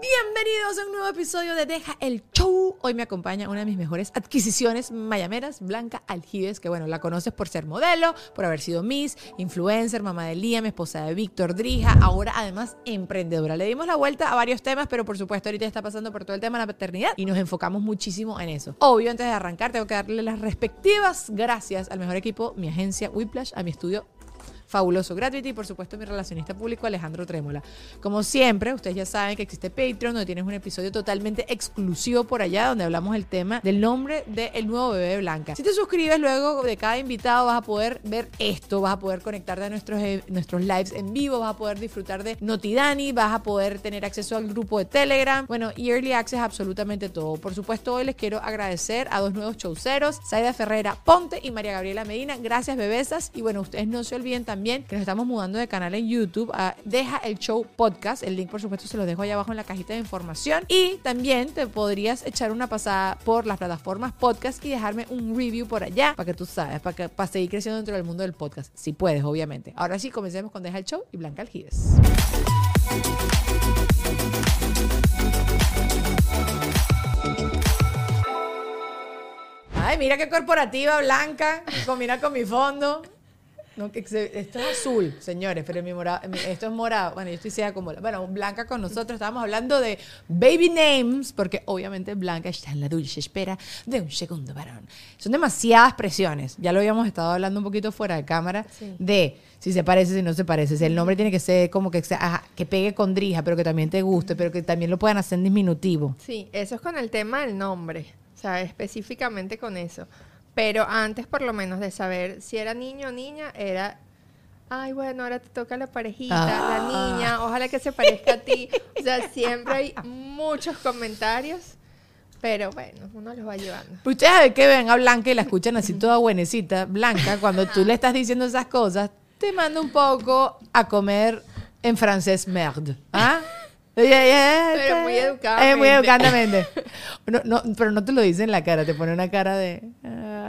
Bienvenidos a un nuevo episodio de Deja el Show. Hoy me acompaña una de mis mejores adquisiciones mayameras, Blanca Aljides, que bueno, la conoces por ser modelo, por haber sido Miss, influencer, mamá de Lía, mi esposa de Víctor Drija, ahora además emprendedora. Le dimos la vuelta a varios temas, pero por supuesto ahorita está pasando por todo el tema de la paternidad y nos enfocamos muchísimo en eso. Obvio, antes de arrancar, tengo que darle las respectivas gracias al mejor equipo, mi agencia Whiplash, a mi estudio fabuloso Gratuity y por supuesto mi relacionista público Alejandro Trémola. Como siempre, ustedes ya saben que existe Patreon, donde tienes un episodio totalmente exclusivo por allá, donde hablamos el tema del nombre del nuevo bebé Blanca. Si te suscribes luego de cada invitado vas a poder ver esto, vas a poder conectarte a nuestros, eh, nuestros lives en vivo, vas a poder disfrutar de Notidani, vas a poder tener acceso al grupo de Telegram, bueno, y Early Access absolutamente todo. Por supuesto, hoy les quiero agradecer a dos nuevos showceros, Saida Ferrera Ponte y María Gabriela Medina. Gracias, bebesas. Y bueno, ustedes no se olviden también que nos estamos mudando de canal en YouTube Deja el Show Podcast. El link, por supuesto, se lo dejo allá abajo en la cajita de información. Y también te podrías echar una pasada por las plataformas podcast y dejarme un review por allá para que tú sabes, para, para seguir creciendo dentro del mundo del podcast. Si puedes, obviamente. Ahora sí, comencemos con Deja el Show y Blanca Algides. Ay, mira qué corporativa, blanca. Combina con mi fondo. No, que esto es azul, señores, pero mi morado, esto es morado. Bueno, yo estoy ciega como Bueno, Blanca con nosotros. Estábamos hablando de baby names, porque obviamente Blanca está en la dulce espera de un segundo varón. Son demasiadas presiones. Ya lo habíamos estado hablando un poquito fuera de cámara de si se parece, si no se parece. Si el nombre tiene que ser como que, que pegue con drija, pero que también te guste, pero que también lo puedan hacer en diminutivo. Sí, eso es con el tema del nombre. O sea, específicamente con eso. Pero antes, por lo menos, de saber si era niño o niña, era ay, bueno, ahora te toca la parejita, la ah. niña, ojalá que se parezca a ti. O sea, siempre hay muchos comentarios, pero bueno, uno los va llevando. Ustedes saben que ven a Blanca y la escuchan así toda buenecita. Blanca, cuando tú le estás diciendo esas cosas, te manda un poco a comer en francés merde. ¿Ah? Pero muy educadamente. muy educadamente. No, pero no te lo dice en la cara, te pone una cara de...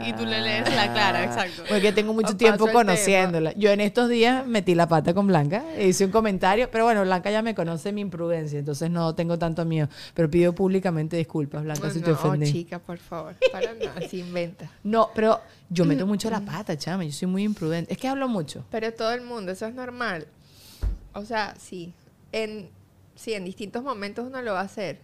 y tú le lees la cara, exacto. Porque tengo mucho tiempo conociéndola. Yo en estos días metí la pata con Blanca, hice un comentario, pero bueno, Blanca ya me conoce mi imprudencia, entonces no tengo tanto miedo. Pero pido públicamente disculpas, Blanca, si te ofendí. No, chica, por favor, para nada, se inventa. No, pero yo meto mucho la pata, chama, yo soy muy imprudente. Es que hablo mucho. Pero todo el mundo, eso es normal. O sea, sí. En sí, en distintos momentos uno lo va a hacer.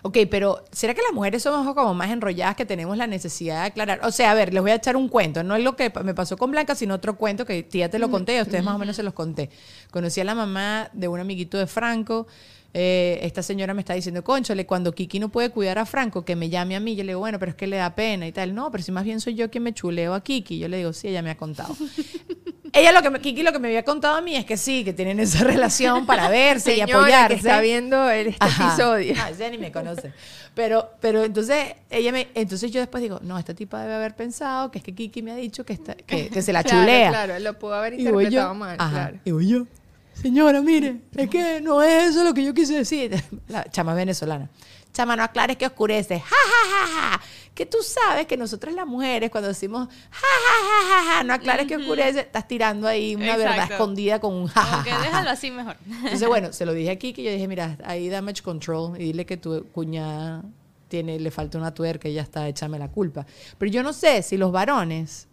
Ok, pero ¿será que las mujeres somos como más enrolladas que tenemos la necesidad de aclarar? O sea, a ver, les voy a echar un cuento. No es lo que me pasó con Blanca, sino otro cuento que ya te lo conté, a ustedes más o menos se los conté. Conocí a la mamá de un amiguito de Franco. Eh, esta señora me está diciendo, conchole, cuando Kiki no puede cuidar a Franco, que me llame a mí. Yo le digo, bueno, pero es que le da pena y tal. No, pero si más bien soy yo quien me chuleo a Kiki. Yo le digo, sí, ella me ha contado. ella lo que me, Kiki lo que me había contado a mí es que sí, que tienen esa relación para verse y apoyarse. que está viendo este episodio. Ah, ella ni me conoce. Pero, pero entonces ella me, entonces yo después digo, no, esta tipa debe haber pensado que es que Kiki me ha dicho que, está, que, se la chulea. Claro, lo pudo haber interpretado mal, claro. Y voy yo, señora, mire, es que no es eso lo que yo quise decir. La chama venezolana. Chama, no aclares que oscurece. Ja, ja, ja, ja. Que tú sabes que nosotras las mujeres, cuando decimos ja, ja, ja, ja, ja no aclares que oscurece, estás tirando ahí una verdad escondida con un ja, ja, ja, déjalo así mejor. Entonces, bueno, se lo dije aquí que yo dije, mira, ahí damage control y dile que tu cuñada tiene, le falta una tuerca y ya está, échame la culpa. Pero yo no sé si los varones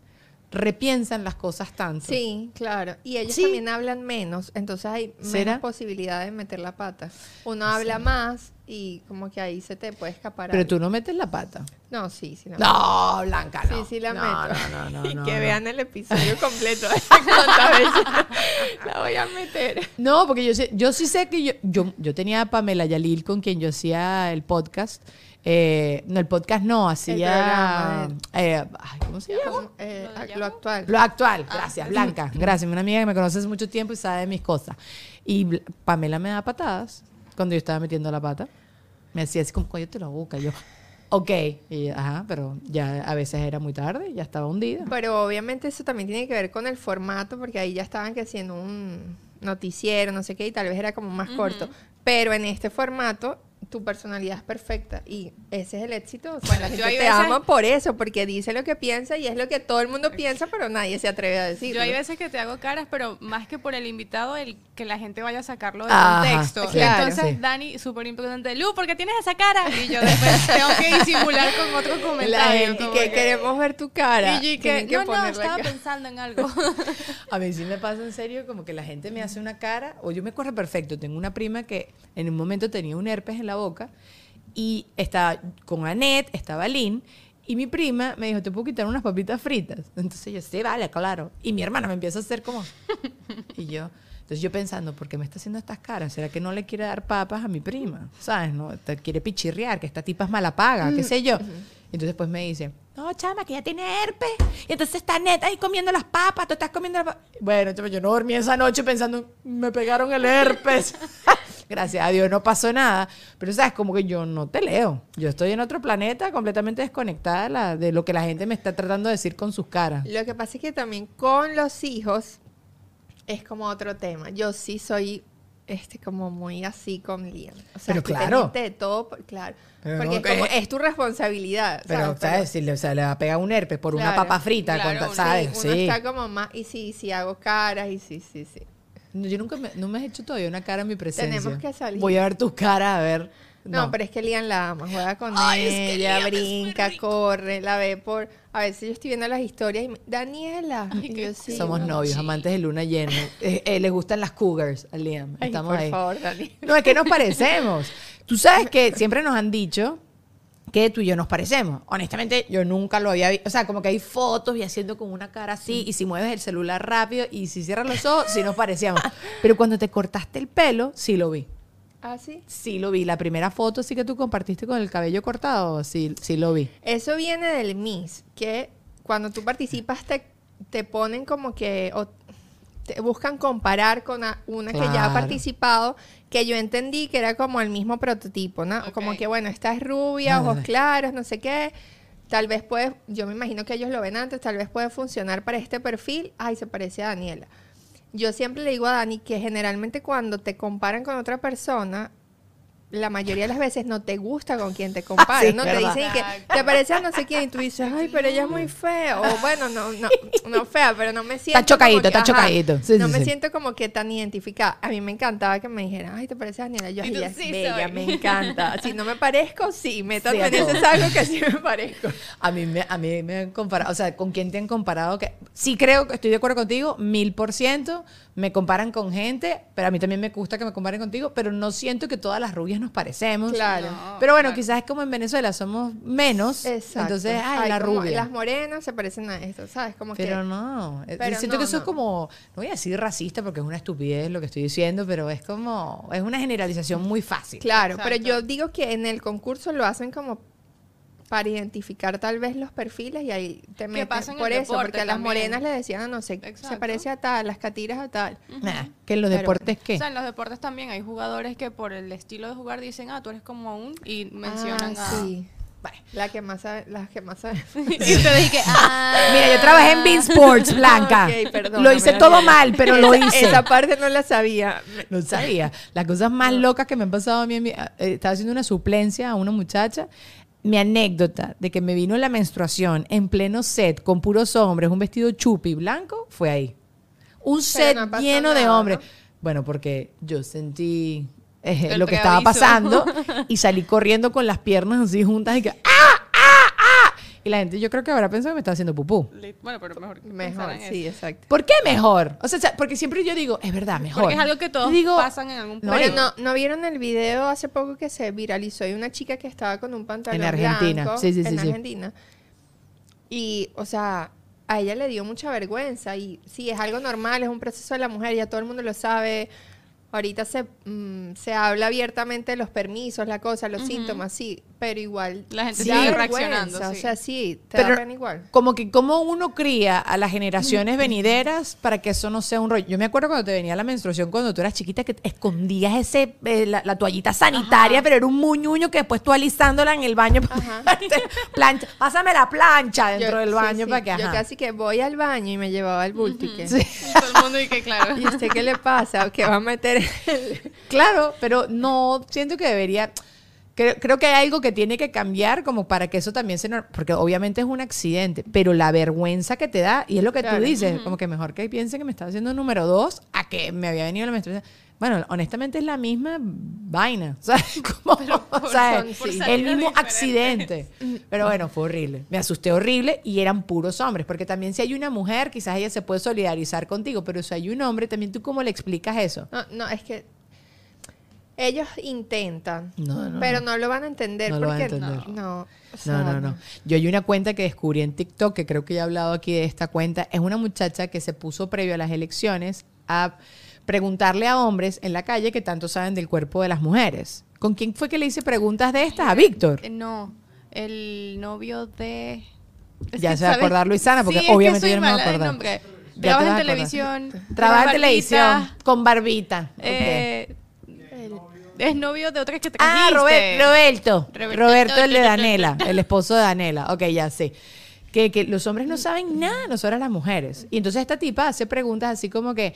repiensan las cosas tanto. Sí, claro. Y ellos también hablan menos, entonces hay menos posibilidad de meter la pata. Uno habla más y como que ahí se te puede escapar. Pero tú no metes la pata. No, sí, sí la meto. No, Blanca, no. Sí, sí la no, meto. No, no, no, y que vean el episodio completo. la voy a meter. No, porque yo, sé, yo sí sé que yo, yo, yo tenía a Pamela Yalil con quien yo hacía el podcast. Eh, no, el podcast no, hacía. Eh, ¿Cómo se llama? Eh, lo actual. Lo actual, ah. gracias, Blanca. Gracias, una amiga que me conoce hace mucho tiempo y sabe de mis cosas. Y Pamela me da patadas cuando yo estaba metiendo la pata. Me hacía así como, cállate la boca. Y yo, ok. Y ajá, pero ya a veces era muy tarde, ya estaba hundida. Pero obviamente eso también tiene que ver con el formato, porque ahí ya estaban que haciendo un noticiero, no sé qué, y tal vez era como más corto. Pero en este formato, tu personalidad es perfecta y ese es el éxito. O sea, Bueno, la yo gente te veces- ama por eso, porque dice lo que piensa y es lo que todo el mundo piensa, pero nadie se atreve a decirlo. Yo hay veces que te hago caras, pero más que por el invitado, el que la gente vaya a sacarlo de Ajá, contexto. claro. Entonces, Sí. Dani, súper importante, Lu, ¿por qué tienes esa cara? Y yo después tengo que disimular con otro la comentario. gente como que, queremos ver tu cara. Y yo y que, que no, no, estaba acá. pensando en algo. A mí sí me pasa en serio como que la gente me hace una cara, o yo me acuerdo perfecto, tengo una prima que en un momento tenía un herpes en la boca y estaba con Annette, estaba Lynn, y mi prima me dijo, ¿te puedo quitar unas papitas fritas? Entonces yo, sí, vale, claro. Y mi hermana me empieza a hacer como... Y yo... Entonces yo pensando, ¿por qué me está haciendo estas caras? ¿Será que no le quiere dar papas a mi prima? ¿Sabes? No, te quiere pichirrear, que esta tipa es mala paga, qué sé yo. Entonces pues me dice, no, chama, que ya tiene herpes. Y entonces está neta ahí comiendo las papas, tú estás comiendo las papas. Bueno, yo no dormí esa noche pensando, me pegaron el herpes. Gracias a Dios no pasó nada. Pero sabes, como que yo no te leo. Yo estoy en otro planeta completamente desconectada de, la- de lo que la gente me está tratando de decir con sus caras. Lo que pasa es que también con los hijos es como otro tema. Yo sí soy este como muy así con Liam. O sea, Pero claro. de todo, claro. Pero porque no, es, como, eh, es tu responsabilidad. Pero, ¿sabes? ¿sabes? Si le, o sea, le va a pegar un herpes por una Claro, papa frita, claro, con- ¿sabes? uno Sí. está como más, y sí, sí hago caras, y sí, sí, sí. No, Yo nunca me, no me has hecho todavía una cara en mi presencia. Tenemos que salir. Voy a ver tus caras, a ver. No, pero es que Lian la ama, juega con Ay, ella, es brinca, corre, la ve por... A veces yo estoy viendo las historias y me, Daniela. y yo, sí, Somos novios, amantes de luna llena. Eh, eh, le gustan las cougars a Liam. Ay, Estamos por ahí. favor, Dani. No, es que nos parecemos. Tú sabes que siempre nos han dicho que tú y yo nos parecemos. Honestamente, yo nunca lo había visto. O sea, como que hay fotos y haciendo con una cara así, y si mueves el celular rápido y si cierras los ojos, sí nos parecíamos. Pero cuando te cortaste el pelo, sí lo vi. ¿Ah, sí? Sí lo vi. La primera foto sí que tú compartiste con el cabello cortado, sí, sí lo vi. Eso viene del Miss, que cuando tú participas te, te ponen como que... o te buscan comparar con una que ya ha Claro. participado, que yo entendí que era como el mismo prototipo, ¿no? Como que, bueno, esta es rubia, ojos claros, no sé qué. Tal vez puede, yo me imagino que ellos lo ven antes, tal vez puede funcionar para este perfil. Ay, se parece a Daniela. Yo siempre le digo a Dani que generalmente cuando te comparan con otra persona, la mayoría de las veces no te gusta con quien te comparan, Sí, ¿no? Te verdad. dicen que te parece a no sé quién y tú dices, ay, pero ella es muy fea. O bueno, no, no, no fea, pero no me siento. como chocadito, que- está ajá, chocadito. Sí, no sí, me sí. siento como que tan identificada. A mí me encantaba que me dijeran, ay, te parece a Daniela. Yo, ella es "Sí, bella, soy". me encanta. Si no me parezco, sí, métanme en ese saco que sí me parezco. A mí, me, a mí me han comparado, o sea, ¿con quién te han comparado? Que, sí creo que estoy de acuerdo contigo, mil por ciento. Me comparan con gente, pero a mí también me gusta que me comparen contigo, pero no siento que todas las rubias nos parecemos. Claro. No, pero bueno, claro. quizás es como en Venezuela, somos menos. Exacto. Entonces, ay, Ay, la rubia. Las morenas se parecen a esto, ¿sabes? Como Pero que... no, eh, Pero siento no, que eso no. es como, no voy a decir racista porque es una estupidez lo que estoy diciendo, pero es como, es una generalización muy fácil. Claro, pero yo digo que en el concurso lo hacen como para identificar tal vez los perfiles y ahí te meten por eso, porque a las también. morenas le decían, ah, no sé, se Exacto. parece a tal, las catiras a tal. Nah, que en los Pero deportes, ¿qué? O sea, en los deportes también hay jugadores que por el estilo de jugar dicen, ah, tú eres como un, y mencionan Ah, a... sí. La que más sabe, las que más sabe. y ustedes dije, ah. Mira, yo trabajé en Bean Sports, Blanca. Ok, perdóname, lo hice todo mal, pero lo hice. Esa parte no la sabía. No sabía. Las cosas más locas que me han pasado a mí, en mi- eh, estaba haciendo una suplencia a una muchacha. Mi anécdota de que me vino la menstruación en pleno set con puros hombres, un vestido chupi blanco, fue ahí. Un set no lleno de hombres. ¿no? Bueno, porque yo sentí eh, lo que estaba pasando y salí corriendo con las piernas así juntas y que ¡ah, ah, ah! Y la gente yo creo que habrá pensado que me estaba haciendo pupú. Bueno, pero mejor que Mejor, sí, eso. exacto. ¿Por qué mejor? O sea, porque siempre yo digo, es verdad, mejor. Porque es algo que todos digo, pasan en algún no, Pero no, ¿no vieron el video hace poco que se viralizó de una chica que estaba con un pantalón En Argentina. blanco Sí, sí, sí, en sí. Argentina? Y, o sea, a ella le dio mucha vergüenza y sí, es algo normal, es un proceso de la mujer, ya todo el mundo lo sabe. Ahorita se, mm, se habla abiertamente de los permisos, la cosa, los síntomas, sí, pero igual. La gente sigue vergüenza, reaccionando, O sí. sea, sí, te Pero- da igual. Como que cómo uno cría a las generaciones venideras para que eso no sea un rollo. Yo me acuerdo cuando te venía la menstruación cuando tú eras chiquita que escondías ese eh, la, la toallita sanitaria, pero era un muñuño que después tú alisándola en el baño plancha, pásame la plancha dentro Yo- del sí, baño sí, para que Yo ajá. casi que voy al baño y me llevaba el bulto y que. Sí. Todo el mundo y que claro. ¿Y usted qué le pasa? ¿Qué va a meter Claro, pero no siento que debería. Creo, creo que hay algo que tiene que cambiar como para que eso también se... Porque obviamente es un accidente, pero la vergüenza que te da, y es lo que Claro. tú dices, como que mejor que piense que me estaba haciendo número dos a que me había venido la menstruación. Bueno, honestamente es la misma vaina. Sea, como, sea, son- por el mismo accidente. Pero bueno, fue horrible. Me asusté horrible y eran puros hombres. Porque también si hay una mujer, quizás ella se puede solidarizar contigo, pero si hay un hombre, también tú cómo le explicas eso. No, no, es que ellos intentan, No, no, pero no. lo van a entender No lo van a porque entender. no, o sea, No, no, no. Yo hay una cuenta que descubrí en TikTok, que creo que ya he hablado aquí de esta cuenta. Es una muchacha que se puso previo a las elecciones a preguntarle a hombres en la calle que tanto saben del cuerpo de las mujeres. ¿Con quién fue que le hice preguntas de estas? A Víctor. Eh, No, el novio de... es Ya se va a acordar Luisana, porque Sí, es que obviamente yo no me voy a acordar. nombre. Te Trabaja en televisión. Trabaja en televisión con barbita. Eh, es novio de otra que Ah, trajiste. Robert- Roberto. Roberto. Roberto, el de Danela, el esposo de Danela. Ok, ya sé. Que, que los hombres no saben nada, nosotras las mujeres. Y entonces esta tipa hace preguntas así como que,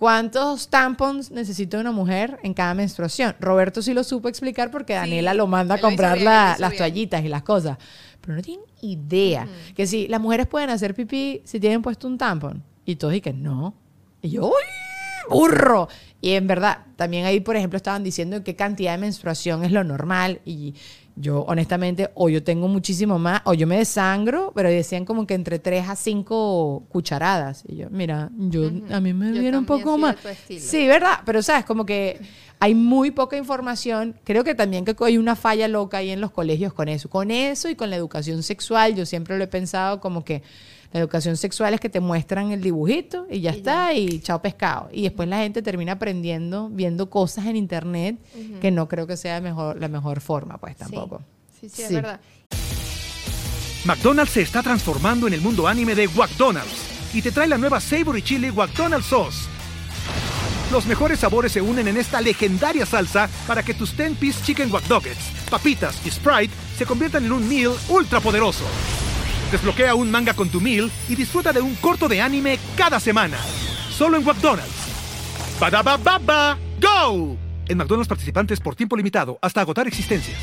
¿cuántos tampons necesita una mujer en cada menstruación? Roberto sí lo supo explicar porque Danela lo manda a comprar bien, la- las bien. toallitas y las cosas. Pero no tienen idea. Que si las mujeres pueden hacer pipí si tienen puesto un tampon. Y todos y que no. Y yo, ¡uy! burro. Y en verdad, también ahí, por ejemplo, estaban diciendo qué cantidad de menstruación es lo normal. Y yo, honestamente, o yo tengo muchísimo más, o yo me desangro, pero decían como que entre 3 a 5 cucharadas. Y yo, mira, yo a mí me Yo viene un poco más. Sí, ¿verdad? Pero, ¿sabes? Como que hay muy poca información. Creo que también que hay una falla loca ahí en los colegios con eso. Con eso y con la educación sexual, yo siempre lo he pensado como que la educación sexual es que te muestran el dibujito y ya Y está, y chao pescado. Y después la gente termina aprendiendo, viendo cosas en internet que no creo que sea mejor, la mejor forma, pues tampoco. Sí, sí, sí, es verdad. McDonald's se está transformando en el mundo anime de McDonald's y te trae la nueva Savory Chili McDonald's Sauce. Los mejores sabores se unen en esta legendaria salsa para que tus 10-piece chicken wack papitas y Sprite se conviertan en un meal ultra poderoso. Desbloquea un manga con tu meal y disfruta de un corto de anime cada semana. Solo en McDonald's. Badaba baba, go! En McDonald's participantes por tiempo limitado hasta agotar existencias.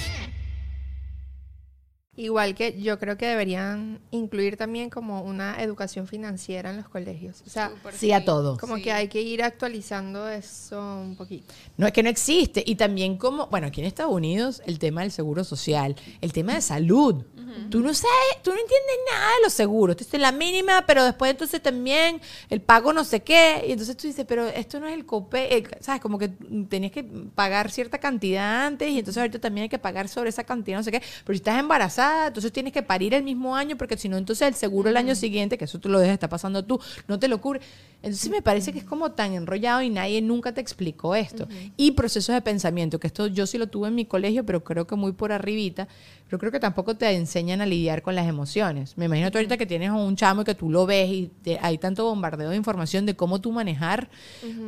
Igual que yo creo que deberían incluir también como una educación financiera en los colegios. O sea, Sí a todo. como Sí. que hay que ir actualizando eso un poquito. No es que no existe. Y también como, bueno, aquí en Estados Unidos, el tema del seguro social, el tema de salud. Tú no sabes, tú no entiendes nada de los seguros. Tú estás en la mínima, pero después entonces también el pago no sé qué. Y entonces tú dices, pero esto no es el COPE, eh, ¿sabes? Como que tenías que pagar cierta cantidad antes y entonces ahorita también hay que pagar sobre esa cantidad, no sé qué. Pero si estás embarazada, entonces tienes que parir el mismo año porque si no, entonces el seguro el año siguiente, que eso tú lo dejas estar pasando tú, no te lo cubre. Entonces me parece que es como tan enrollado y nadie nunca te explicó esto. Y procesos de pensamiento, que esto yo sí lo tuve en mi colegio, pero creo que muy por arribita, pero creo que tampoco te enseñan a lidiar con las emociones. Me imagino tú ahorita que tienes a un chamo y que tú lo ves y te- hay tanto bombardeo de información de cómo tú manejar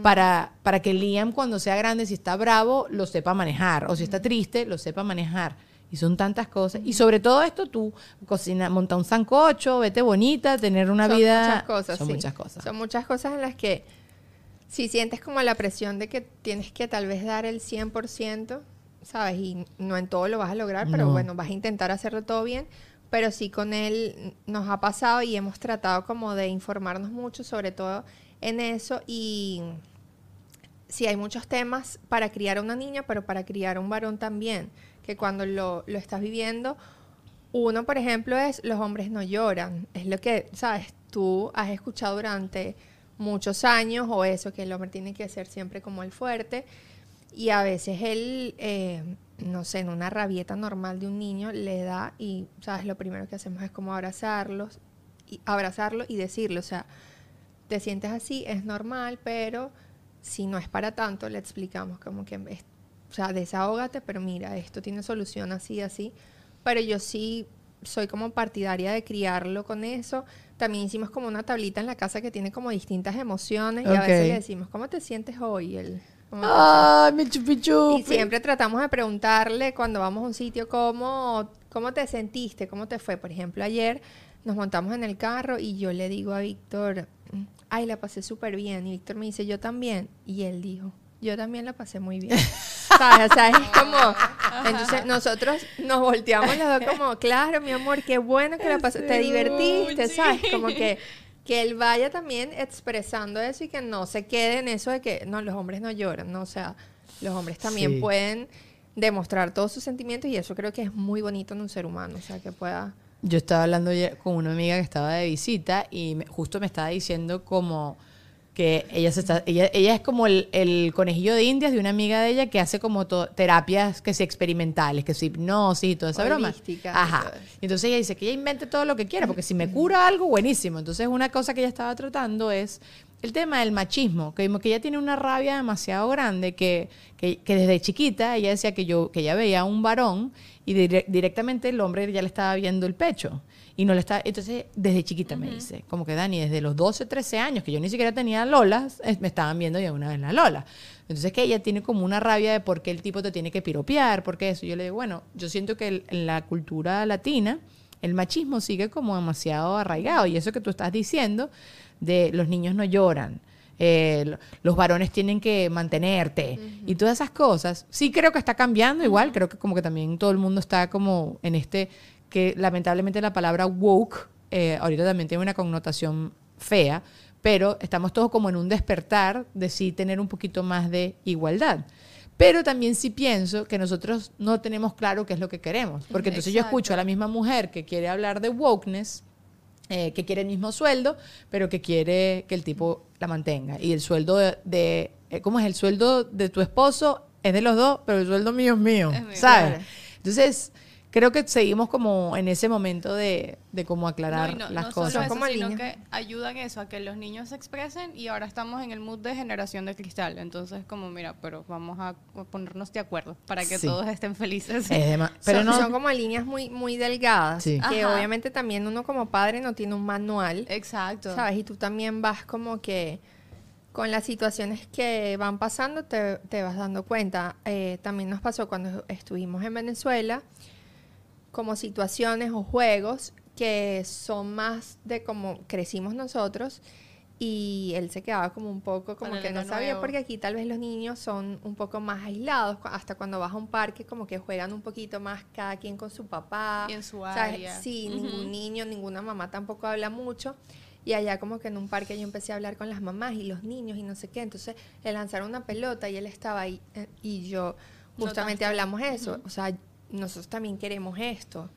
para, para que Liam cuando sea grande, si está bravo, lo sepa manejar, o si está triste, lo sepa manejar. Y son tantas cosas. Y sobre todo esto, tú cocina, monta un sancocho, vete bonita, tener una Son vida. muchas cosas. Son sí. muchas cosas. Son muchas cosas en las que si sientes como la presión de que tienes que tal vez dar el 100%, ¿sabes? Y no en todo lo vas a lograr, pero No. bueno, vas a intentar hacerlo todo bien. Pero sí con él nos ha pasado y hemos tratado como de informarnos mucho sobre todo en eso y sí hay muchos temas para criar a una niña, pero para criar a un varón también, que cuando lo, lo estás viviendo, uno, por ejemplo, es los hombres no lloran. Es lo que, sabes, tú has escuchado durante muchos años o eso, que el hombre tiene que ser siempre como el fuerte. Y a veces él, eh, no sé, en una rabieta normal de un niño le da y, sabes, lo primero que hacemos es como abrazarlos, y abrazarlo y decirle, o sea, te sientes así, es normal, pero si no es para tanto, le explicamos como que, o sea, desahógate, pero mira, esto tiene solución así, así. Pero yo sí soy como partidaria de criarlo con eso. También hicimos como una tablita en la casa que tiene como distintas emociones y a veces le decimos, ¿cómo te sientes hoy? El, ¿cómo te Ay, mi chupi y chupi. siempre tratamos de preguntarle cuando vamos a un sitio cómo, cómo te sentiste, cómo te fue. Por ejemplo, ayer nos montamos en el carro y yo le digo a Víctor, ay, la pasé súper bien. Y Víctor me dice, yo también. Y él dijo, yo también la pasé muy bien. ¿Sabes? O sea, es como... Entonces nosotros nos volteamos los dos como, claro, mi amor, qué bueno que la pasaste, te divertiste. ¿sabes? Como que... Que él vaya también expresando eso y que no se quede en eso de que no, los hombres no lloran, ¿no? O sea, los hombres también Sí. pueden demostrar todos sus sentimientos y eso creo que es muy bonito en un ser humano, o sea, que pueda... Yo estaba hablando ayer con una amiga que estaba de visita y me- justo me estaba diciendo como que ella se está, ella, ella es como el, el conejillo de indias de una amiga de ella que hace como to- terapias que sí experimentales, que sí hipnosis y toda esa broma. Ajá. Y entonces ella dice que ella invente todo lo que quiera, porque si me cura algo, buenísimo. Entonces una cosa que ella estaba tratando es el tema del machismo, que que ella tiene una rabia demasiado grande que, que, que desde chiquita ella decía que yo que ella veía a un varón y dire- directamente el hombre ya le estaba viendo el pecho y no le está entonces desde chiquita me dice como que Dani desde los 12 13 años que yo ni siquiera tenía lolas me estaban viendo ya una vez la lola entonces que ella tiene como una rabia de por qué el tipo te tiene que piropear por qué eso. Yo le digo bueno yo siento que el- en la cultura latina el machismo sigue como demasiado arraigado y eso que tú estás diciendo de los niños no lloran eh, lo- los varones tienen que mantenerte y todas esas cosas. Sí creo que está cambiando igual, creo que como que también todo el mundo está como en este, que lamentablemente la palabra woke eh, ahorita también tiene una connotación fea, pero estamos todos como en un despertar de sí tener un poquito más de igualdad. Pero también sí pienso que nosotros no tenemos claro qué es lo que queremos, porque entonces yo escucho a la misma mujer que quiere hablar de wokeness, eh, que quiere el mismo sueldo, pero que quiere que el tipo la mantenga. Y el sueldo de, de- eh, ¿cómo es? El sueldo de tu esposo es de los dos, pero el sueldo mío es mío, Es mío. ¿sabes? Claro. Entonces, creo que seguimos como en ese momento de, de cómo aclarar No, no- las no cosas. Solo eso, Como sino líneas. que ayudan eso, a que los niños se expresen y ahora estamos en el mood de generación de cristal. Entonces, como, mira, pero vamos a ponernos de acuerdo para que Sí. todos estén felices. Es pero son, no, son como líneas muy, muy delgadas, Sí. que Ajá. obviamente también uno como padre no tiene un manual, Exacto. ¿sabes? Y tú también vas como que con las situaciones que van pasando te, te vas dando cuenta. Eh, también nos pasó cuando estuvimos en Venezuela, como situaciones o juegos que son más de como crecimos nosotros y él se quedaba como un poco como que no sabía nuevo. porque aquí tal vez los niños son un poco más aislados hasta cuando vas a un parque como que juegan un poquito más cada quien con su papá Y en su ¿sabes? área. sí Ujú. ningún niño ninguna mamá tampoco habla mucho y allá como que en un parque yo empecé a hablar con las mamás y los niños y no sé qué entonces le lanzaron una pelota y él estaba ahí eh, y yo justamente Notaste. hablamos eso o sea nosotros también queremos esto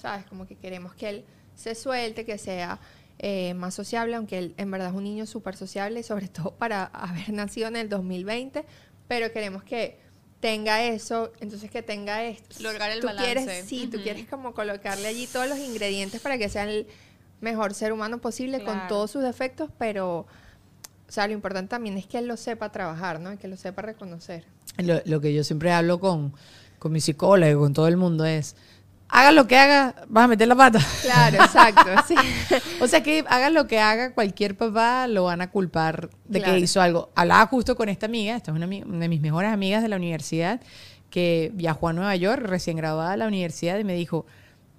¿sabes? Como que queremos que él se suelte, que sea eh, más sociable, aunque él en verdad es un niño súper sociable, sobre todo para haber nacido en el 2020, pero queremos que tenga eso, entonces que tenga esto. Lograr el tú balance. Quieres, sí, tú Ujú. quieres como colocarle allí todos los ingredientes para que sea el mejor ser humano posible con Claro. todos sus defectos, pero... O sea, lo importante también es que él lo sepa trabajar, ¿no? Y que lo sepa reconocer. lo, lo que yo siempre hablo con, con mi psicóloga y con todo el mundo es, haga lo que haga, vas a meter la pata. Claro, exacto, sí. O sea que haga lo que haga, cualquier papá lo van a culpar de Claro. que hizo algo. Hablaba justo con esta amiga, esta es una, una de mis mejores amigas de la universidad, que viajó a Nueva York, recién graduada de la universidad, y me dijo,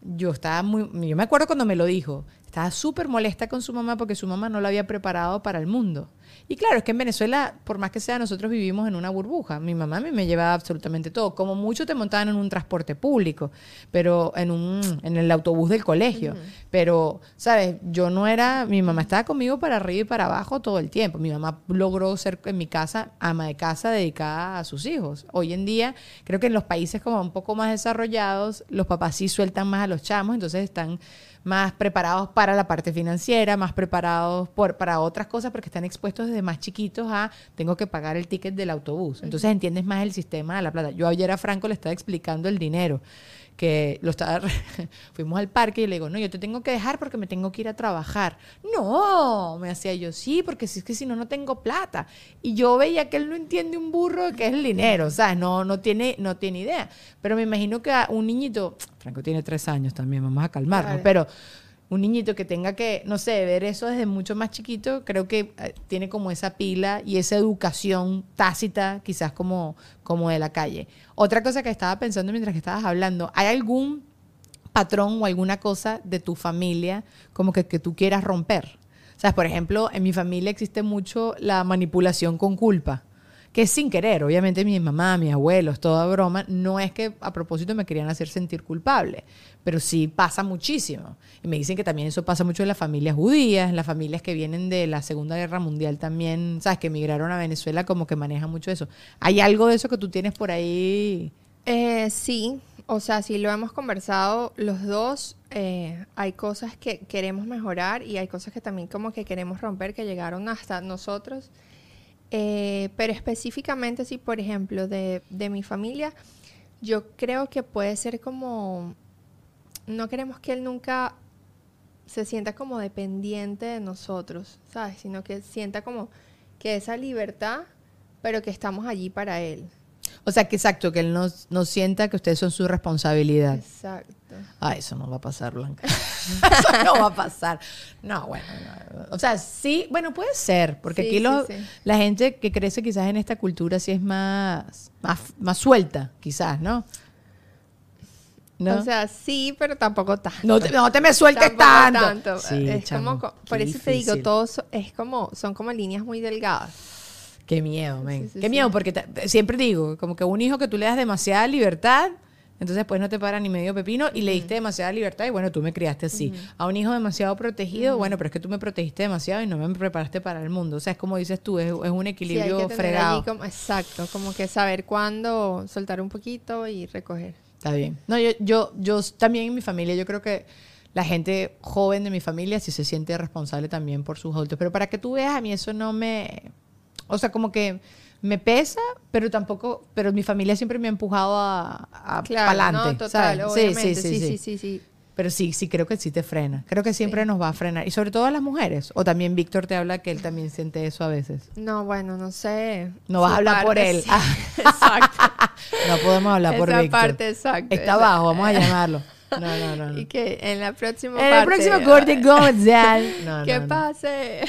yo estaba muy, yo me acuerdo cuando me lo dijo, estaba súper molesta con su mamá porque su mamá no la había preparado para el mundo. Y claro, es que en Venezuela, por más que sea, nosotros vivimos en una burbuja. Mi mamá a mí me llevaba absolutamente todo. Como mucho te montaban en un transporte público, pero en un en el autobús del colegio. Pero, ¿sabes? Yo no era, mi mamá estaba conmigo para arriba y para abajo todo el tiempo. Mi mamá logró ser en mi casa ama de casa dedicada a sus hijos. Hoy en día, creo que en los países como un poco más desarrollados, los papás sí sueltan más a los chamos, entonces están más preparados para la parte financiera, más preparados por, para otras cosas porque están expuestos desde más chiquitos a tengo que pagar el ticket del autobús. Entonces entiendes más el sistema de la plata. Yo ayer a Franco le estaba explicando el dinero, que lo estaba, fuimos al parque y le digo, no, yo te tengo que dejar porque me tengo que ir a trabajar. No, me hacía yo, sí, porque si es que si no, no tengo plata. Y yo veía que él no entiende un burro qué es el dinero, ¿sabes? No, no, tiene, no tiene idea. Pero me imagino que a un niñito, Franco tiene tres años también, vamos a calmarnos, Claro. pero un niñito que tenga que, no sé, ver eso desde mucho más chiquito, creo que eh, tiene como esa pila y esa educación tácita, quizás como, como de la calle. Otra cosa que estaba pensando mientras que estabas hablando, ¿hay algún patrón o alguna cosa de tu familia como que, que tú quieras romper? O sea, por ejemplo, en mi familia existe mucho la manipulación con culpa, que sin querer. Obviamente mi mamá, mis abuelos, toda broma, no es que a propósito me querían hacer sentir culpable, pero sí pasa muchísimo. Y me dicen que también eso pasa mucho en las familias judías, en las familias que vienen de la Segunda Guerra Mundial también, ¿sabes? Que emigraron a Venezuela como que manejan mucho eso. ¿Hay algo de eso que tú tienes por ahí? Eh, sí, o sea, sí lo hemos conversado los dos. eh, hay cosas que queremos mejorar y hay cosas que también como que queremos romper que llegaron hasta nosotros. Eh, pero específicamente, sí, por ejemplo, de, de mi familia, yo creo que puede ser como... No queremos que él nunca se sienta como dependiente de nosotros, ¿sabes? Sino que sienta como que esa libertad, pero que estamos allí para él. O sea, que exacto, que él no, no sienta que ustedes son su responsabilidad. Exacto. Ah, eso no va a pasar, Blanca. eso no va a pasar. No, bueno, no. o sea, sí, bueno, puede ser, porque Sí, aquí sí, los- sí. la gente que crece quizás en esta cultura sí es más, más, más suelta, quizás, ¿no? ¿No? O sea, sí, pero tampoco tanto. no, te, no te me sueltes tanto. Sí, es chamo, como, por eso te digo, difícil. todos es como, son como líneas muy delgadas. Qué miedo, men. Sí, sí, Qué sí. miedo, porque siempre digo, como que un hijo que tú le das demasiada libertad, entonces pues no te para ni medio pepino y le diste demasiada libertad y bueno, tú me criaste así. A un hijo demasiado protegido, bueno, pero es que tú me protegiste demasiado y no me preparaste para el mundo. O sea, es como dices tú, es, es un Sí, hay equilibrio que tener fregado. como- exacto, como que saber cuándo soltar un poquito y recoger. Está bien. No, yo, yo, yo también en mi familia, yo creo que la gente joven de mi familia sí se siente responsable también por sus adultos. Pero para que tú veas, a mí eso no me... O sea, como que me pesa, pero tampoco... Pero mi familia siempre me ha empujado a, a Claro, pa'lante, no, total, ¿sabes? obviamente. Sí, sí, sí, sí. Pero sí, sí creo que sí te frena. Creo que siempre nos va a frenar. Y sobre todo a las mujeres. O también Víctor te habla que él también siente eso a veces. No, bueno, no sé. No vas a hablar por él. sí. exacto. no podemos hablar por Esa Víctor. parte, exacto. Está esa- abajo, vamos a llamarlo. No, no, no. no. Y que en la próxima En el parte, próximo corte comercial. No, ¿Qué no, no. pase?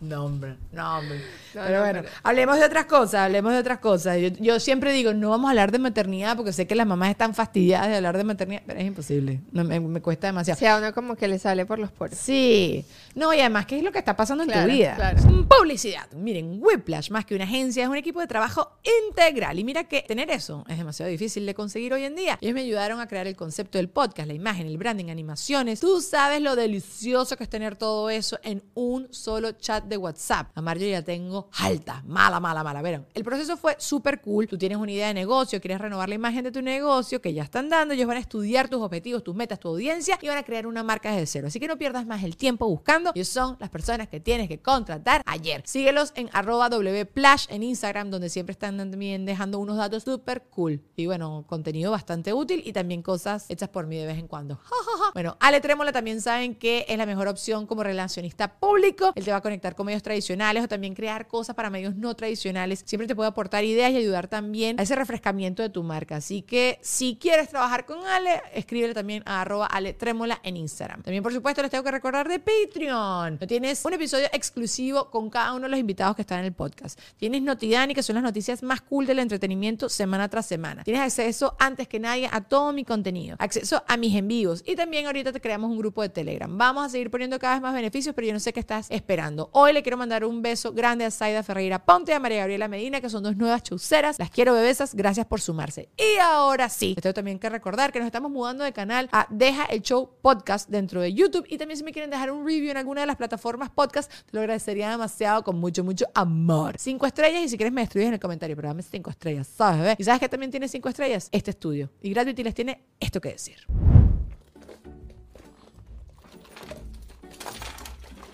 No, hombre, no, hombre. No, pero no, bueno, pero- hablemos de otras cosas, hablemos de otras cosas. Yo, yo siempre digo, no vamos a hablar de maternidad porque sé que las mamás están fastidiadas de hablar de maternidad, pero es imposible. No, me, me cuesta O demasiado. sea, uno como que le sale por los poros. Sí. No, y además, ¿qué es lo que está pasando en tu vida? claro. Publicidad. Miren, Whiplash, más que una agencia, es un equipo de trabajo integral. Y mira que tener eso es demasiado difícil de conseguir hoy en día. Ellos me ayudaron a crear el concepto del podcast, la imagen, el branding, animaciones. Tú sabes lo delicioso que es tener todo eso en un solo chat de WhatsApp. Amar, yo ya tengo alta, mala, mala, mala. Verán, el proceso fue súper cool. Tú tienes una idea de negocio, quieres renovar la imagen de tu negocio, que ya están dando. Ellos van a estudiar tus objetivos, tus metas, tu audiencia y van a crear una marca desde cero. Así que no pierdas más el tiempo buscando. Ellos son las personas que tienes que contratar ayer. Síguelos en arroba wplash en Instagram, donde siempre están también dejando unos datos súper cool. Y bueno, contenido bastante útil y también cosas hechas por mí de vez en cuando. Bueno, Ale Trémola también saben que es la mejor opción como relacionista público. Él te va a conectar con medios tradicionales o también crear cosas para medios no tradicionales. Siempre te puede aportar ideas y ayudar también a ese refrescamiento de tu marca. Así que si quieres trabajar con Ale, escríbele también a arroba Ale Trémola en Instagram. También, por supuesto, les tengo que recordar de Patreon. Tienes un episodio exclusivo con cada uno de los invitados que están en el podcast. Tienes Notidani, que son las noticias más cool del entretenimiento semana tras semana. Tienes acceso antes que nadie a todo mi contenido. Acceso a mis en vivos. Y también ahorita te creamos un grupo de Telegram. Vamos a seguir poniendo cada vez más beneficios, pero yo no sé qué estás esperando. Hoy le quiero mandar un beso grande a Zaida Ferreira Ponte y a María Gabriela Medina, que son dos nuevas chuceras. Las quiero, bebesas. Gracias por sumarse. Y ahora sí, les tengo también que recordar que nos estamos mudando de canal a Deja el Show Podcast dentro de YouTube. Y también si me quieren dejar un review en alguna de las plataformas podcast, te lo agradecería demasiado con mucho, mucho amor. Cinco estrellas y si quieres me destruyes en el comentario, pero dame cinco estrellas, ¿sabes, bebé? ¿Y sabes que también tiene cinco estrellas? Este estudio. Y Gravity les tiene esto que decir.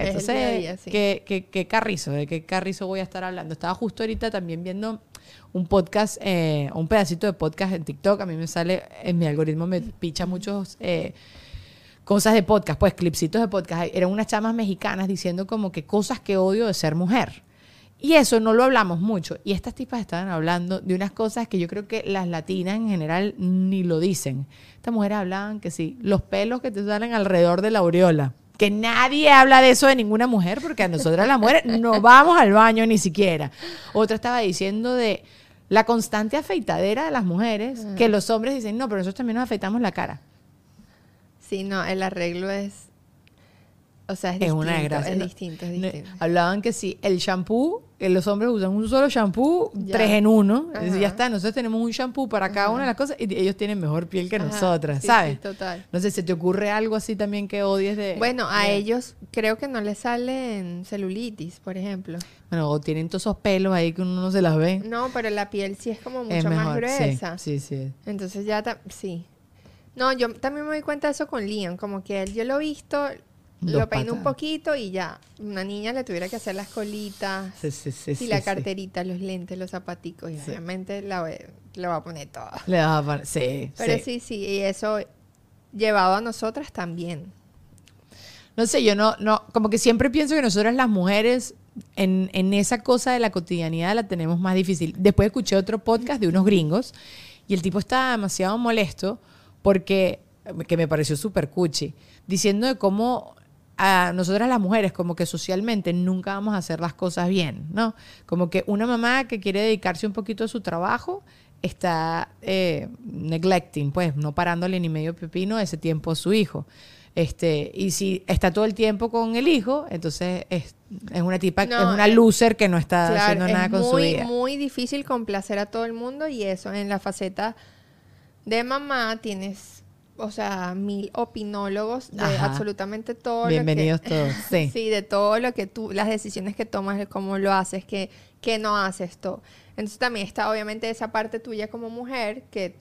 El entonces, día a día, sí. ¿qué, qué, qué carrizo? ¿De qué carrizo voy a estar hablando? Estaba justo ahorita también viendo un podcast, eh, un pedacito de podcast en TikTok. A mí me sale, en mi algoritmo me picha muchos eh, cosas de podcast, pues clipsitos de podcast. Eran unas chamas mexicanas diciendo como que cosas que odio de ser mujer. Y eso no lo hablamos mucho. Y estas tipas estaban hablando de unas cosas que yo creo que las latinas en general ni lo dicen. Estas mujeres hablaban que sí, los pelos que te salen alrededor de la aureola. Que nadie habla de eso de ninguna mujer, porque a nosotras las mujeres no vamos al baño ni siquiera. Otra estaba diciendo de la constante afeitadera de las mujeres, que los hombres dicen, no, pero nosotros también nos afeitamos la cara. Sí, no, el arreglo es. O sea, es, Es distinto. una desgracia. Es distinto, es distinto. Hablaban que sí, el shampoo, los hombres usan un solo shampoo, Ya. tres en uno. Ajá. ya está, nosotros tenemos un shampoo para cada una de las cosas y ellos tienen mejor piel que Ajá, nosotras, sí, ¿sabes? sí, total. No sé, ¿se te ocurre algo así también que odies de...? Bueno, a de- ellos creo que no les salen celulitis, por ejemplo. Bueno, o tienen todos esos pelos ahí que uno no se las ve. No, pero la piel sí es como mucho es mejor, más gruesa. Sí, sí, sí. Entonces ya, sí. No, yo también me doy cuenta de eso con Liam, como que él yo lo he visto, lo peino un poquito y ya. Una niña le tuviera que hacer las colitas, Sí, sí, sí, y sí, la sí. carterita, los lentes, los zapaticos, y Sí. obviamente la, le va a poner todo. Le vas a poner- sí, Pero sí. sí, sí, y eso llevado a nosotras también. No sé, yo no, no, como que siempre pienso que nosotras las mujeres en, en esa cosa de la cotidianidad la tenemos más difícil. Después escuché otro podcast de unos gringos y el tipo estaba demasiado molesto porque, que me pareció súper cuchi, diciendo de cómo a nosotras las mujeres como que socialmente nunca vamos a hacer las cosas bien, ¿no? Como que una mamá que quiere dedicarse un poquito a su trabajo está eh, neglecting, pues no parándole ni medio pepino ese tiempo a su hijo. Este, y si está todo el tiempo con el hijo, entonces es, es una tipa, No, es una loser que no está Claro, haciendo es nada con su vida. muy difícil complacer a todo el mundo y eso en la faceta de mamá tienes, o sea, mil opinólogos de Ajá. absolutamente todo Bienvenidos lo que... todos. Sí. Sí, de todo lo que tú, las decisiones que tomas, de cómo lo haces, que, que no haces todo. Entonces también está obviamente esa parte tuya como mujer que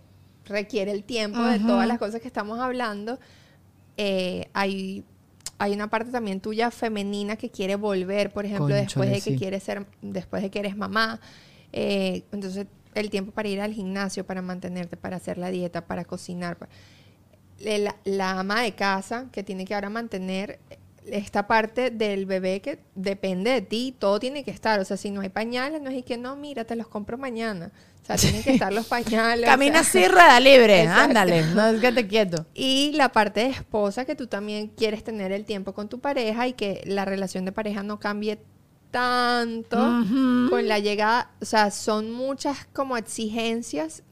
requiere el tiempo de todas las cosas que estamos hablando. Eh, hay, hay una parte también tuya femenina que quiere volver, por ejemplo, después de que sí. quieres ser, después de que eres mamá. Eh, entonces el tiempo para ir al gimnasio, para mantenerte, para hacer la dieta, para cocinar. pa- la, la ama de casa que tiene que ahora mantener esta parte del bebé que depende de ti, todo tiene que estar, o sea, si no hay pañales, no es y que no, mira, te los compro mañana, o sea, tienen que estar los pañales. o Camina sea, así, rueda libre, Exacto. ándale, no quédate quieto. Y la parte de esposa, que tú también quieres tener el tiempo con tu pareja y que la relación de pareja no cambie tanto con la llegada, o sea, son muchas como exigencias,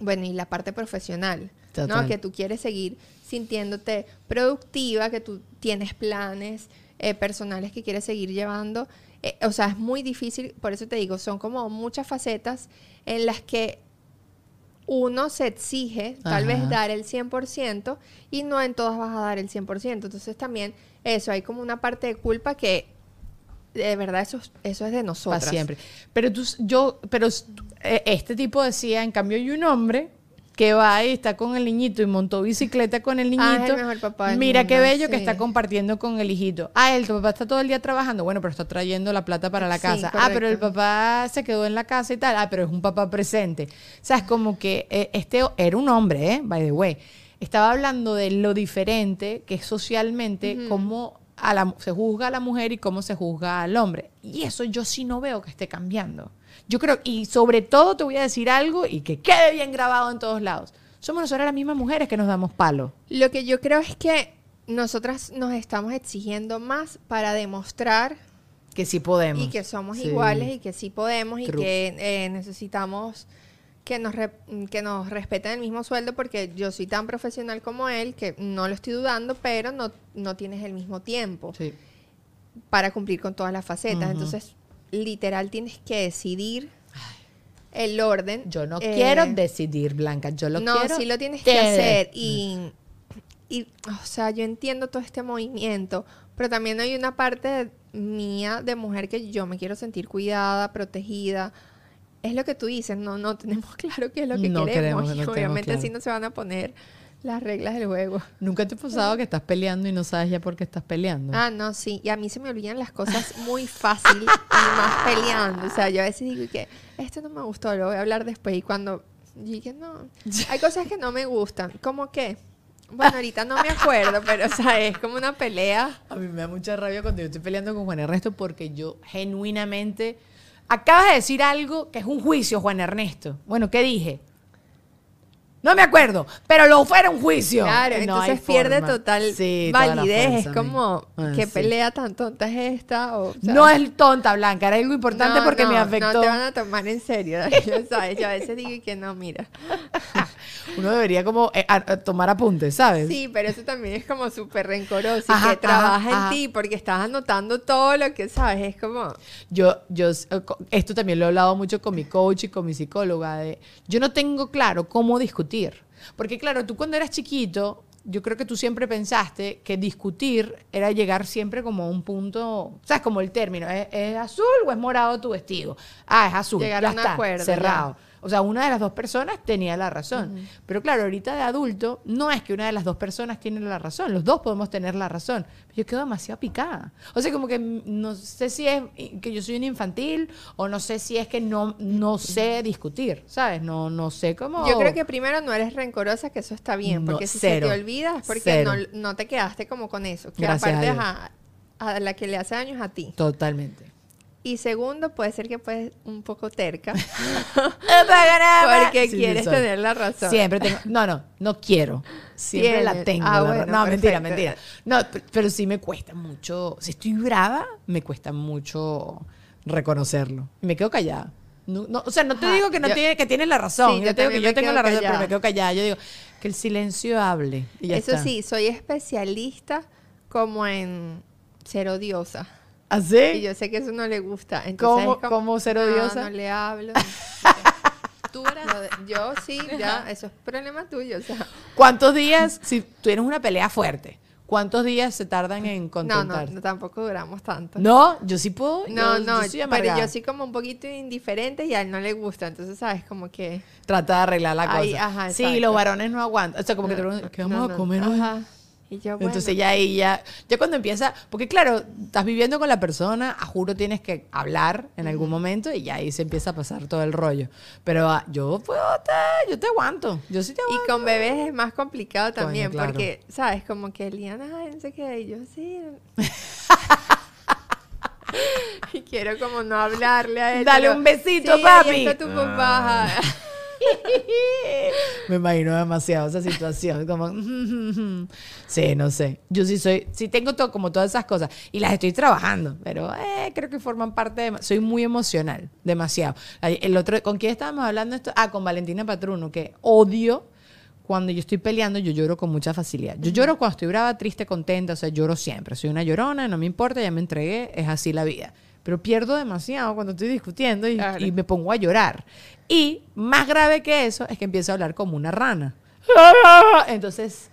bueno, y la parte profesional, Total. ¿no? Que tú quieres seguir sintiéndote productiva, que tú tienes planes eh, personales que quieres seguir llevando. Eh, o sea, es muy difícil, por eso te digo, son como muchas facetas en las que uno se exige tal vez Ajá. dar el 100% y no en todas vas a dar el 100%. Entonces también eso, hay como una parte de culpa que de verdad eso, es- eso es de nosotras. Para siempre. Pero tú, yo, pero eh, este tipo decía, en cambio hay un hombre que va y está con el niñito y montó bicicleta con el Ah, es niñito. el mejor papá del Mira qué bello que está compartiendo con el hijito. Ah, el papá está todo el día trabajando. Bueno, pero está trayendo la plata para la Sí, casa. Ah, pero el papá se quedó en la casa y tal. Ah, pero es un papá presente. O sea, es como que eh, este era un hombre, ¿eh? By the way. Estaba hablando de lo diferente que es socialmente, cómo a la- se juzga a la mujer y cómo se juzga al hombre. Y eso yo sí no veo que esté cambiando. Yo creo, y sobre todo te voy a decir algo y que quede bien grabado en todos lados. Somos nosotras las mismas mujeres que nos damos palo. Lo que yo creo es que nosotras nos estamos exigiendo más para demostrar Que sí podemos. y que somos Sí. iguales y que sí podemos y que eh, necesitamos que nos, re- que nos respeten el mismo sueldo porque yo soy tan profesional como él que no lo estoy dudando, pero no, no tienes el mismo tiempo Sí. para cumplir con todas las facetas. Entonces, literal tienes que decidir el orden. Yo no Eh, quiero decidir, Blanca. Yo lo no, quiero. sí lo tienes que hacer. Y, y, o sea, yo entiendo todo este movimiento, pero también hay una parte mía de mujer que yo me quiero sentir cuidada, protegida. Es lo que tú dices, no, no tenemos claro qué es lo que No queremos. queremos, no y obviamente claro. así no se van a poner las reglas del juego. Nunca te ha pasado que estás peleando y no sabes ya por qué estás peleando. Ah, no, sí. Y a mí se me olvidan las cosas muy fácil y más peleando. O sea, yo a veces digo que esto no me gustó, lo voy a hablar después. Y cuando dije, no, hay cosas que no me gustan. ¿Cómo qué? Bueno, ahorita no me acuerdo, pero o sea, es como una pelea. A mí me da mucha rabia cuando yo estoy peleando con Juan Ernesto porque yo genuinamente... Acabas de decir algo que es un juicio, Juan Ernesto. Bueno, ¿qué dije? No me acuerdo, pero lo fuera un juicio. Claro, no entonces pierde forma. total Sí, validez. Es como. Ah, ¿qué sí. pelea tan tonta es esta? O, No es tonta, Blanca, era algo importante no, porque no, me afectó. No te van a tomar en serio, ¿sabes? Yo a veces digo que no, mira. Uno debería como eh, a- a tomar apuntes, ¿sabes? Sí, pero eso también es como súper rencoroso y Ajá, que trabaja ajá, en ti porque estás anotando todo lo que sabes. Es como, Yo, yo, eh, esto también lo he hablado mucho con mi coach y con mi psicóloga. De, yo no tengo claro cómo discutir. Porque claro, tú cuando eras chiquito, yo creo que tú siempre pensaste que discutir era llegar siempre como a un punto, ¿sabes? Como el término, ¿es, es azul o es morado tu vestido? Ah, es azul. Llegar ya a un está, acuerdo, cerrado. O sea, una de las dos personas tenía la razón. Pero claro, ahorita de adulto, no es que una de las dos personas tiene la razón. Los dos podemos tener la razón. Yo quedo demasiado picada. O sea, como que no sé si es que yo soy un infantil o no sé si es que no, no sé discutir, ¿sabes? No, no sé cómo... yo creo que primero no eres rencorosa, que eso está bien, No, porque si cero, se te olvida es porque no, no te quedaste como con eso. Que Gracias aparte a, a la que le hace daño es a ti. Totalmente. Y segundo, puede ser que puedes un poco terca, Porque quieres tener la razón. Siempre tengo. No, no, no quiero. Siempre la tengo. Ah, la bueno, verdad. no, mentira, perfecto. mentira. No, pero sí me cuesta mucho. Si estoy brava, me cuesta mucho reconocerlo. Me quedo callada. No, no, o sea, no te Ajá, digo que no yo- tiene, que tienes la razón. Sí, yo yo te digo que yo tengo la razón, pero me quedo callada. Yo digo que el silencio hable. Y ya Eso está. sí, soy especialista como en ser odiosa. ¿Así? Y yo sé que eso no le gusta. Entonces ¿Cómo- es como, cómo ser "No, odiosa?" No, le hablo. Tú eras- Yo sí, ya, eso es problema tuyo. O sea, ¿Cuántos días, si tienes una pelea fuerte, cuántos días se tardan en no, contentar? no, no, tampoco duramos tanto. No, yo sí puedo. No, yo- no, yo soy pero yo soy como un poquito indiferente y a él no le gusta. Entonces, ¿sabes? Como que... Trata de arreglar la cosa. Ay, ajá, sí, los varones no aguantan. O sea, como que te preguntan, ¿qué vamos No, a no, comer hoy? ajá. Y yo, bueno, Entonces ya ahí ya, ya cuando empieza, porque claro, estás viviendo con la persona, a juro tienes que hablar en algún momento y ya ahí se empieza a pasar todo el rollo. Pero ah, yo puedo, te, yo te aguanto, yo sí te Y aguanto. con bebés es más complicado Coño, también, claro. porque, ¿sabes? Como que Liana, ay, no sé qué, y yo sí. y quiero como no hablarle a él. Dale pero, un besito, sí, ahí papi. está tu papá. Me imagino demasiado esa situación, como, sí, no sé. Yo sí soy, sí tengo todo, como todas esas cosas y las estoy trabajando, pero eh, creo que forman parte de, soy muy emocional, demasiado. El otro, ¿con quién estábamos hablando esto? Ah, con Valentina Patruno, que odio cuando yo estoy peleando, yo lloro con mucha facilidad. Yo lloro cuando estoy brava, triste, contenta, o sea, lloro siempre. Soy una llorona, no me importa, ya me entregué, es así la vida. Pero pierdo demasiado cuando estoy discutiendo y, Claro. y me pongo a llorar. Y más grave que eso es que empiezo a hablar como una rana. Entonces,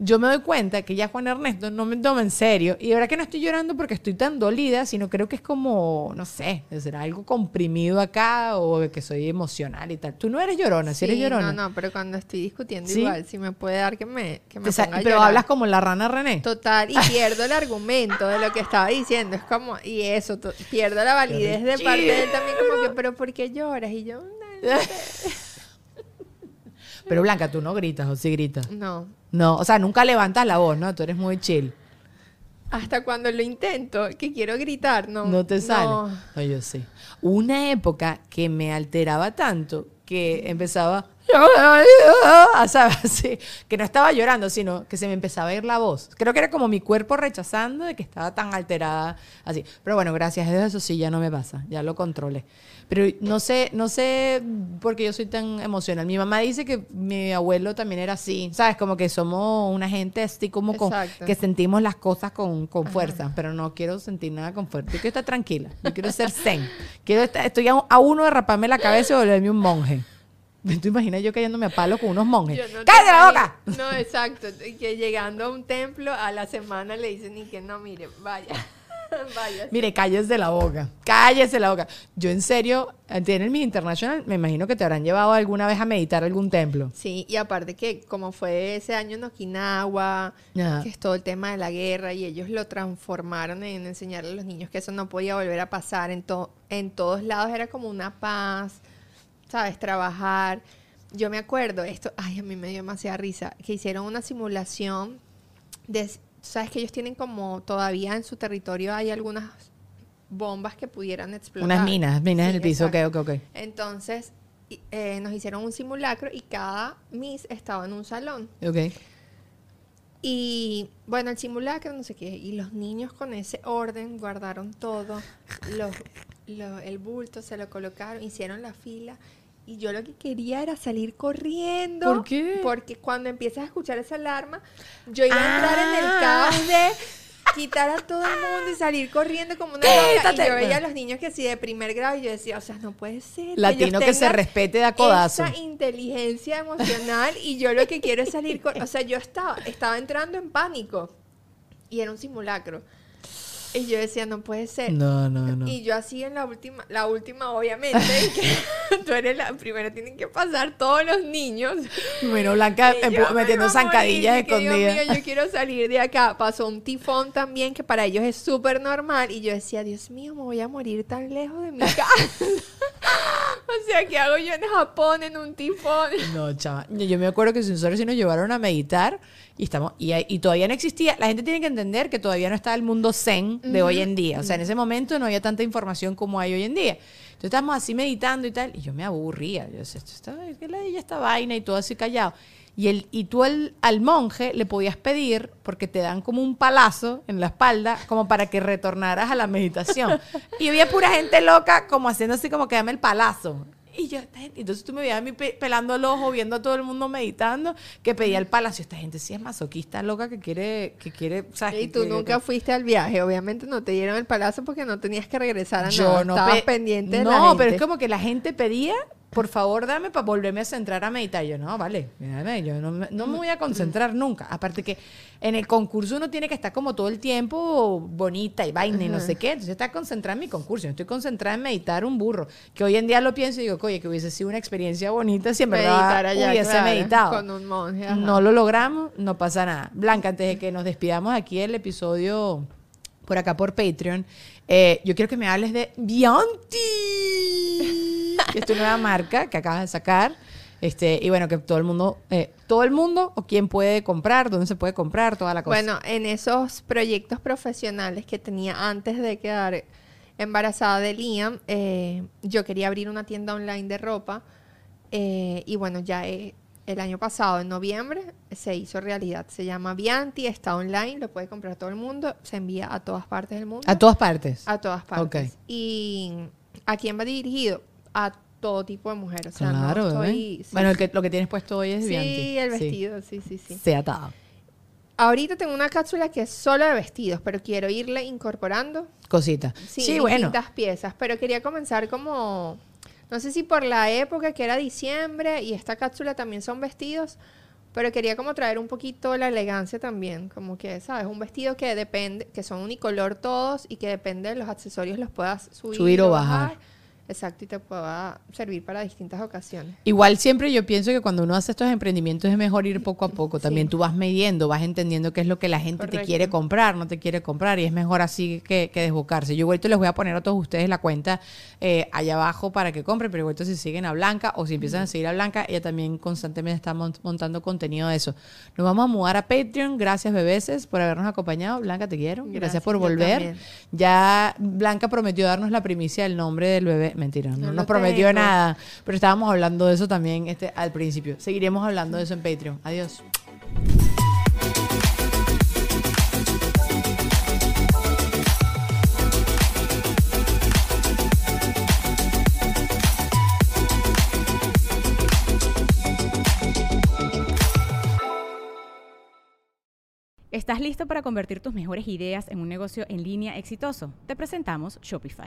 yo me doy cuenta que ya Juan Ernesto no me toma en serio. Y de verdad que no estoy llorando porque estoy tan dolida, sino creo que es como, no sé, será algo comprimido acá o que soy emocional y tal. Tú no eres llorona, si eres Sí, llorona. No, no, pero cuando estoy discutiendo ¿Sí? igual, si me puede dar que me, que me ponga a pero llorar. hablas como la rana René. Total, y pierdo el argumento de lo que estaba diciendo. Es como, y eso, pierdo la validez de parte de él también, como que, pero ¿por qué lloras? Y yo, Pero Blanca, tú no gritas o sí gritas. no. No, o sea, nunca levantas la voz, ¿no? Tú eres muy chill. Hasta cuando lo intento, que quiero gritar, no. No te sale. no. No, yo sí. Una época que me alteraba tanto que empezaba. Ah, ¿sabes? Así, que no estaba llorando, sino que se me empezaba a ir la voz. Creo que era como mi cuerpo rechazando de que estaba tan alterada así. Pero bueno, gracias a Dios eso sí ya no me pasa, ya lo controlé. Pero no sé, no sé por qué yo soy tan emocional. Mi mamá dice que mi abuelo también era así, ¿sabes? Como que somos una gente así como con, que sentimos las cosas con, con fuerza, pero no quiero sentir nada con fuerza. Yo quiero estar tranquila, yo quiero ser zen. Quiero estar, estoy a, a uno de raparme la cabeza y volverme un monje. ¿Tú imaginas yo cayéndome a palo con unos monjes? No te ¡Cállate la boca! No, exacto. Que llegando a un templo a la semana le dicen y que no, mire, vaya. vaya. Mire, cállese la boca. Cállese la boca. Yo en serio, en mi internacional, me imagino que te habrán llevado alguna vez a meditar a algún templo. Sí, y aparte que como fue ese año en Okinawa, Ajá. que es todo el tema de la guerra y ellos lo transformaron en enseñarle a los niños que eso no podía volver a pasar en, to- en todos lados, era como una paz, ¿sabes? Trabajar. Yo me acuerdo, esto, ay, a mí me dio demasiada risa, que hicieron una simulación de, ¿sabes? Que ellos tienen como todavía en su territorio hay algunas bombas que pudieran explotar. Unas minas, minas Sí, en el piso, ok, exacto. ok, ok. Entonces, y- eh, nos hicieron un simulacro y cada Miss estaba en un salón. Ok. Y bueno, el simulacro, no sé qué, y los niños con ese orden guardaron todo, los- lo- el bulto, se lo colocaron, hicieron la fila. Y yo lo que quería era salir corriendo. ¿Por qué? Porque cuando empiezas a escuchar esa alarma, yo iba a entrar en el Ah. caos de quitar a todo el mundo y salir corriendo como una loca. Y yo veía a los niños que sí de primer grado y yo decía, o sea, no puede ser. Latino que se respete da codazo. esa inteligencia emocional y yo lo que quiero es salir con, o sea, yo estaba estaba entrando en pánico y era un simulacro. Y yo decía, no puede ser. No, no, no. Y yo así en la última, la última obviamente, que tú eres la primera, tienen que pasar todos los niños. Bueno, Blanca yo metiendo morir, zancadillas que, Dios escondidas. mío, yo quiero salir de acá. Pasó un tifón también que para ellos es súper normal. Y yo decía, Dios mío, me voy a morir tan lejos de mi casa. o sea, ¿qué hago yo en Japón en un tifón? No, chava. Yo, me acuerdo que nosotros sí nos llevaron a meditar y estamos y, todavía no existía. La gente tiene que entender que todavía no está el mundo zen de hoy en día. O sea, en ese momento no había tanta información como hay hoy en día. Entonces estábamos así meditando y tal y yo me aburría. Yo decía, ¿qué le esta vaina y todo así callado. Y, el, y tú el- al monje le podías pedir, porque te dan como un palazo en la espalda, como para que retornaras a la meditación. Y había pura gente loca como haciendo así como que dame el palazo. Y yo, esta gente- entonces tú me veías a mí pe- pelando el ojo, viendo a todo el mundo meditando, que pedía el palacio. Esta gente sí es masoquista, loca, que quiere, que quiere, ¿sabes? Y tú que- nunca fuiste al viaje. Obviamente no te dieron el palazo porque no tenías que regresar a yo nada. no Estabas pe- pendiente de No, la gente. pero es como que la gente pedía, por favor, dame para volverme a centrar a meditar. Yo, no, vale, mírame, yo no, me- no me voy a concentrar nunca. Aparte que en el concurso uno tiene que estar como todo el tiempo bonita y vaina y no sé qué. Entonces está concentrada en mi concurso. Yo estoy concentrada en meditar un burro. Que hoy en día lo pienso y digo, oye, que hubiese sido una experiencia bonita si en verdad Meditar allá, hubiese claro, meditado. Con un monje. ajá. No lo logramos, no pasa nada. Blanca, antes de que nos despidamos aquí el episodio por acá por Patreon, eh, yo quiero que me hables de Bianti, que es tu nueva marca que acabas de sacar. Este, y bueno, que todo el mundo, eh, todo el mundo, o quién puede comprar, dónde se puede comprar, toda la cosa. Bueno, en esos proyectos profesionales que tenía antes de quedar embarazada de Liam, eh, yo quería abrir una tienda online de ropa. eh, y bueno, ya el año pasado, en noviembre, se hizo realidad. Se llama Vianti, está online, lo puede comprar todo el mundo, se envía a todas partes del mundo. a todas partes. A todas partes. Y ¿a quién va dirigido? A todo tipo de mujeres. O sea, no claro, bebé. estoy- sí. Bueno, el que, lo que tienes puesto hoy es Sí, Bianti. el vestido, sí, sí, sí. Se atado. Ahorita tengo una cápsula que es solo de vestidos, pero quiero irle incorporando Cosita. sí, Sí, bueno. piezas. Pero quería comenzar como, no sé si por la época que era diciembre y esta cápsula también son vestidos, pero quería como traer un poquito la elegancia también, como que, ¿sabes? Un vestido que depende, que son unicolor todos y que depende de los accesorios los puedas subir, Subir o bajar. Exacto, y te pueda servir para distintas ocasiones. Igual siempre yo pienso que cuando uno hace estos emprendimientos es mejor ir poco a poco. También Sí. tú vas midiendo, vas entendiendo qué es lo que la gente te quiere comprar, no te quiere comprar y es mejor así que, que desbocarse. Yo igual les voy a poner a todos ustedes la cuenta eh, allá abajo para que compren, pero igual si siguen a Blanca o si empiezan a seguir a Blanca, ella también constantemente está mont- montando contenido de eso. Nos vamos a mudar a Patreon. Gracias, bebeses, por habernos acompañado. Blanca, te quiero. Gracias, Gracias, por volver. Ya Blanca prometió darnos la primicia del nombre del bebé. Mentira, no, No nos prometió tengo. nada. Pero estábamos hablando de eso también este, al principio. Seguiremos hablando de eso en Patreon. Adiós. ¿Estás listo para convertir tus mejores ideas en un negocio en línea exitoso? Te presentamos Shopify.